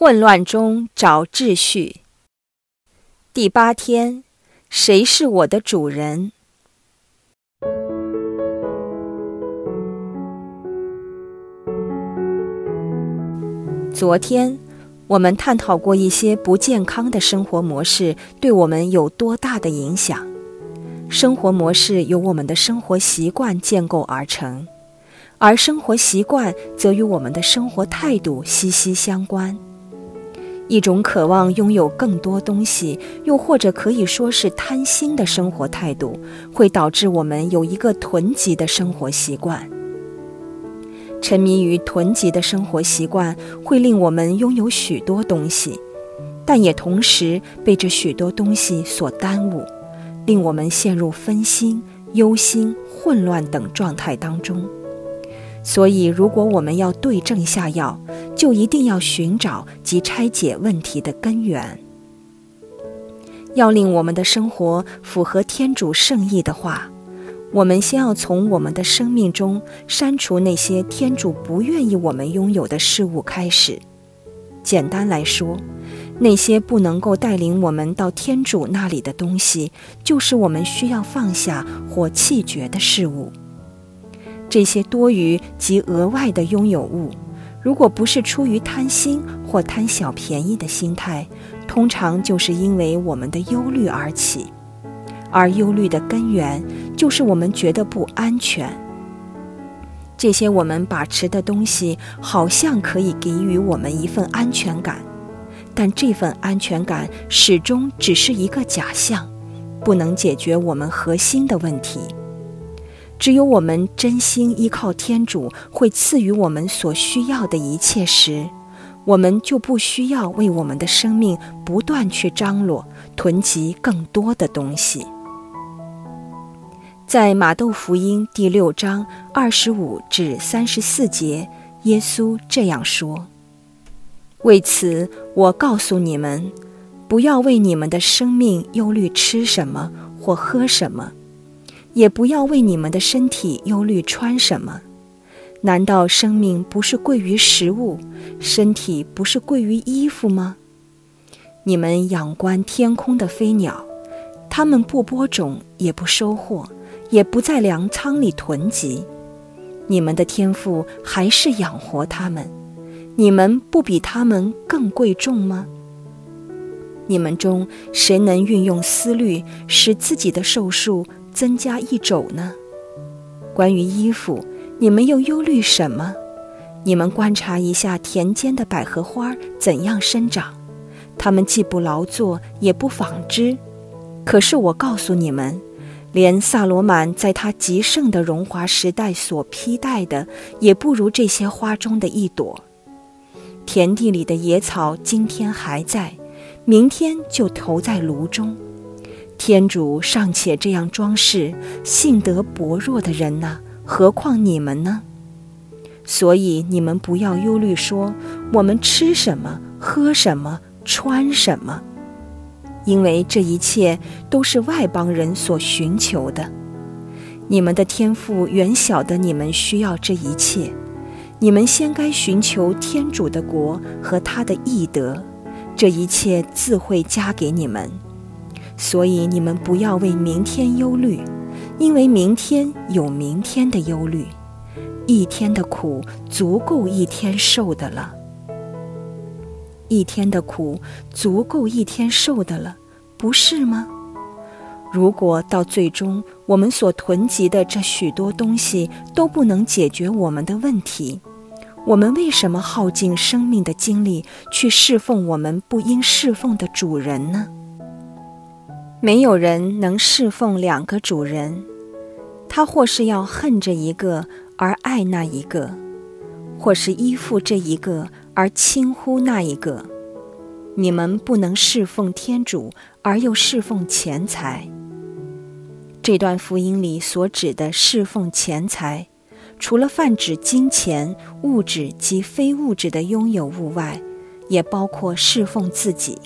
混乱中找秩序。第八天，谁是我的主人？昨天，我们探讨过一些不健康的生活模式对我们有多大的影响。生活模式由我们的生活习惯建构而成，而生活习惯则与我们的生活态度息息相关。一种渴望拥有更多东西，又或者可以说是贪心的生活态度，会导致我们有一个囤积的生活习惯。沉迷于囤积的生活习惯，会令我们拥有许多东西，但也同时被这许多东西所耽误，令我们陷入分心、忧心、混乱等状态当中。所以，如果我们要对症下药，就一定要寻找及拆解问题的根源。要令我们的生活符合天主圣意的话。我们先要从我们的生命中删除那些天主不愿意我们拥有的事物开始。简单来说，那些不能够带领我们到天主那里的东西，就是我们需要放下或弃绝的事物。这些多余及额外的拥有物，如果不是出于贪心或贪小便宜的心态，通常就是因为我们的忧虑而起。而忧虑的根源就是我们觉得不安全。这些我们把持的东西好像可以给予我们一份安全感，但这份安全感始终只是一个假象，不能解决我们核心的问题。只有我们真心依靠天主会赐予我们所需要的一切时，我们就不需要为我们的生命不断去张罗、囤积更多的东西。在马窦福音第六章二十五至三十四节，耶稣这样说：“为此，我告诉你们，不要为你们的生命忧虑吃什么或喝什么，也不要为你们的身体忧虑穿什么。难道生命不是贵于食物，身体不是贵于衣服吗？你们仰观天空的飞鸟，它们不播种，也不收获。”也不在粮仓里囤积，你们的天赋还是养活他们，你们不比他们更贵重吗？你们中谁能运用思虑使自己的寿数增加一肘呢？关于衣服，你们又忧虑什么？你们观察一下田间的百合花怎样生长，它们既不劳作，也不纺织，可是我告诉你们。连萨罗曼在他极盛的荣华时代所披戴的，也不如这些花中的一朵。田地里的野草今天还在，明天就投在炉中。天主尚且这样装饰性德薄弱的人呢，何况你们呢？所以你们不要忧虑，说我们吃什么、喝什么、穿什么。因为这一切都是外邦人所寻求的，你们的天赋远晓得你们需要这一切，你们先该寻求天主的国和他的义德，这一切自会加给你们。所以你们不要为明天忧虑，因为明天有明天的忧虑，一天的苦足够一天受的了。一天的苦足够一天受的了，不是吗？如果到最终我们所囤积的这许多东西都不能解决我们的问题，我们为什么耗尽生命的精力去侍奉我们不应侍奉的主人呢？没有人能侍奉两个主人，他或是要恨这一个而爱那一个，或是依附这一个。而轻忽那一个，你们不能侍奉天主而又侍奉钱财。这段福音里所指的侍奉钱财，除了泛指金钱、物质及非物质的拥有物外，也包括侍奉自己。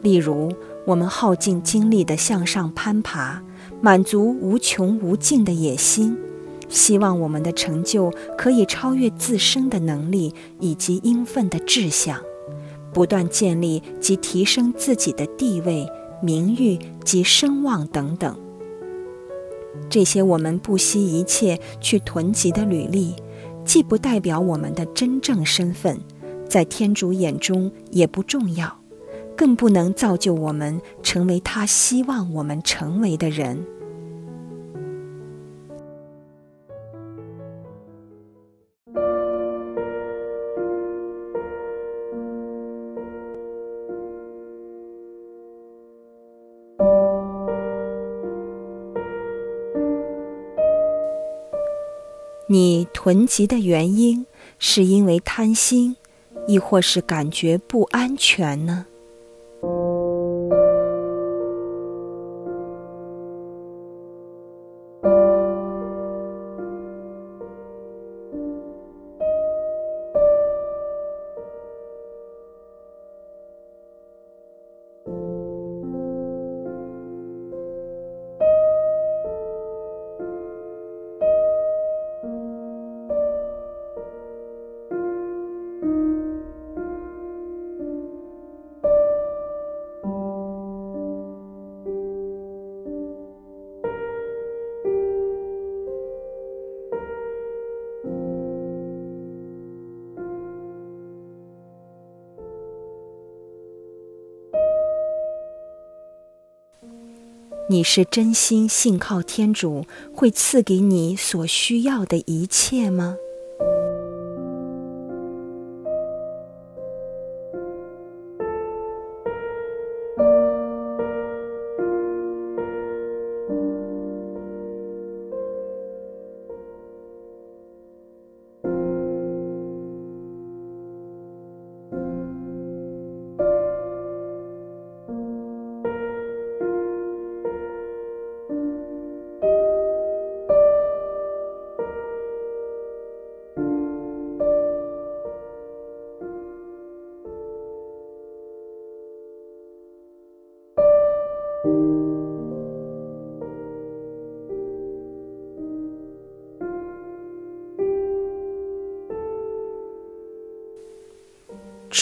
例如，我们耗尽精力的向上攀爬，满足无穷无尽的野心。希望我们的成就可以超越自身的能力以及应分的志向，不断建立及提升自己的地位、名誉及声望等等。这些我们不惜一切去囤积的履历，既不代表我们的真正身份，在天主眼中也不重要，更不能造就我们成为他希望我们成为的人。你囤积的原因是因为贪心，亦或是感觉不安全呢？你是真心信靠天主会赐给你所需要的一切吗？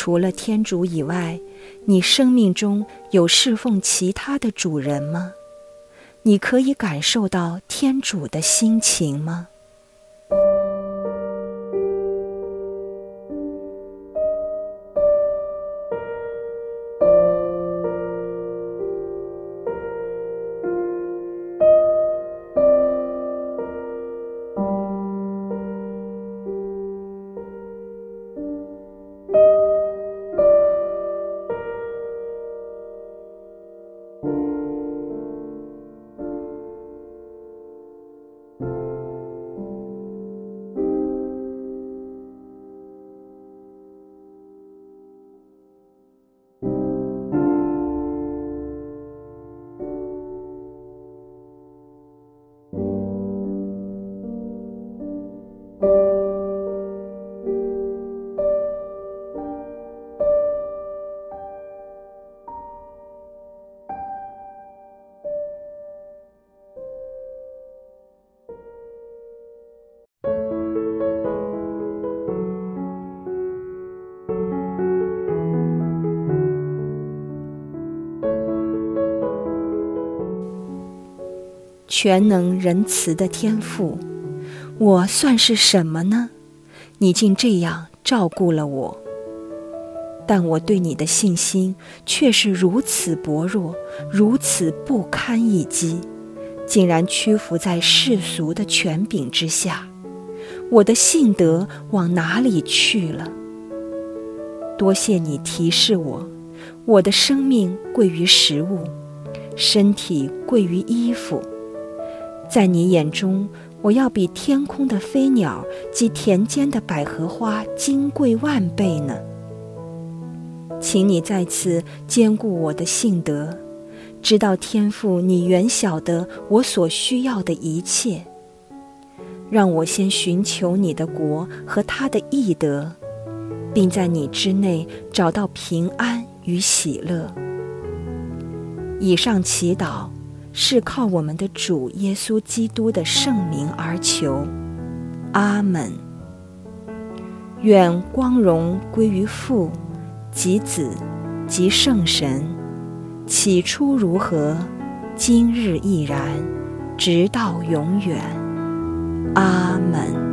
除了天主以外，你生命中有侍奉其他的主人吗？你可以感受到天主的心情吗？全能仁慈的天赋，我算是什么呢？你竟这样照顾了我，但我对你的信心却是如此薄弱，如此不堪一击，竟然屈服在世俗的权柄之下。我的信德往哪里去了？多谢你提示我，我的生命贵于食物，身体贵于衣服。在你眼中，我要比天空的飞鸟及田间的百合花金贵万倍呢。请你再次兼顾我的性德，知道天赋你原晓得我所需要的一切。让我先寻求你的国和他的义德，并在你之内找到平安与喜乐。以上祈祷。是靠我们的主耶稣基督的圣名而求。阿门。愿光荣归于父及子及圣神起初如何今日亦然直到永远。阿门。